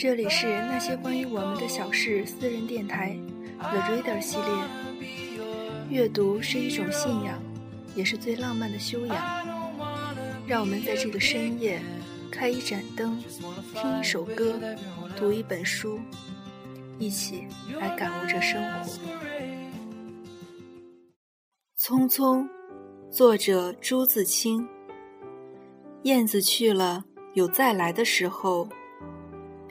这里是那些关于我们的小事私人电台，The Reader 系列。阅读是一种信仰，也是最浪漫的修养。让我们在这个深夜，开一盏灯，听一首歌，读一本书，一起来感悟着生活。匆匆，作者朱自清。燕子去了，有再来的时候。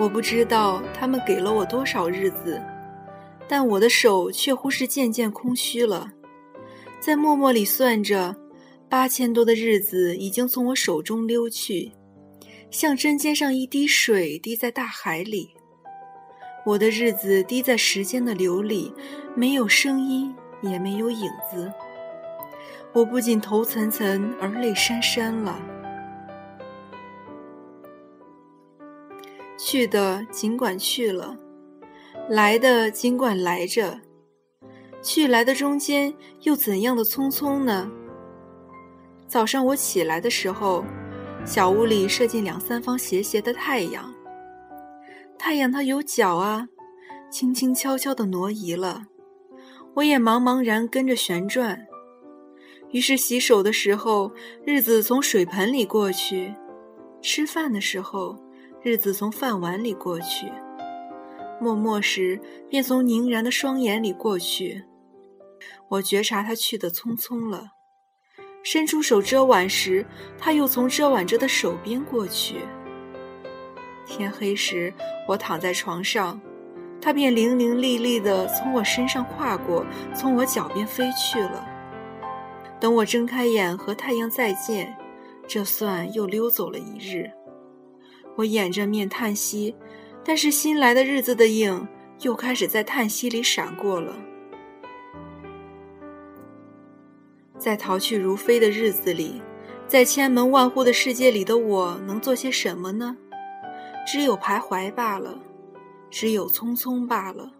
我不知道他们给了我多少日子，但我的手却乎是渐渐空虚了。在默默里算着，八千多的日子已经从我手中溜去，像针尖上一滴水滴在大海里。我的日子滴在时间的流里，没有声音，也没有影子。我不仅头涔涔而泪潸潸了。去的尽管去了，来的尽管来着，去来的中间又怎样的匆匆呢？早上我起来的时候，小屋里射进两三方斜斜的太阳。太阳它有脚啊，轻轻悄悄地挪移了，我也茫茫然跟着旋转。于是洗手的时候，日子从水盆里过去；吃饭的时候。日子从饭碗里过去，默默时便从凝然的双眼里过去。我觉察他去的匆匆了，伸出手遮挽时，他又从遮挽着的手边过去。天黑时，我躺在床上，他便伶伶俐俐地从我身上跨过，从我脚边飞去了。等我睁开眼和太阳再见，这算又溜走了一日。我掩着面叹息，但是新来的日子的影又开始在叹息里闪过了。在逃去如飞的日子里，在千门万户的世界里的我能做些什么呢？只有徘徊罢了，只有匆匆罢了。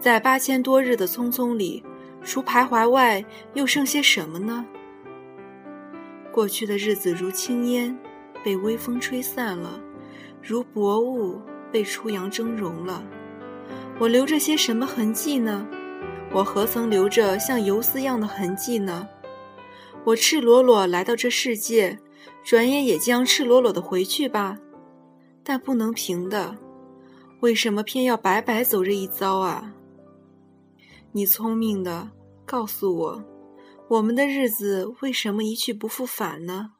在八千多日的匆匆里，除徘徊外，又剩些什么呢？过去的日子如轻烟。被微风吹散了，如薄雾被初阳蒸融了。我留着些什么痕迹呢？我何曾留着像游丝样的痕迹呢？我赤裸裸来到这世界，转眼也将赤裸裸的回去吧。但不能平的，为什么偏要白白走这一遭啊？你聪明的，告诉我，我们的日子为什么一去不复返呢？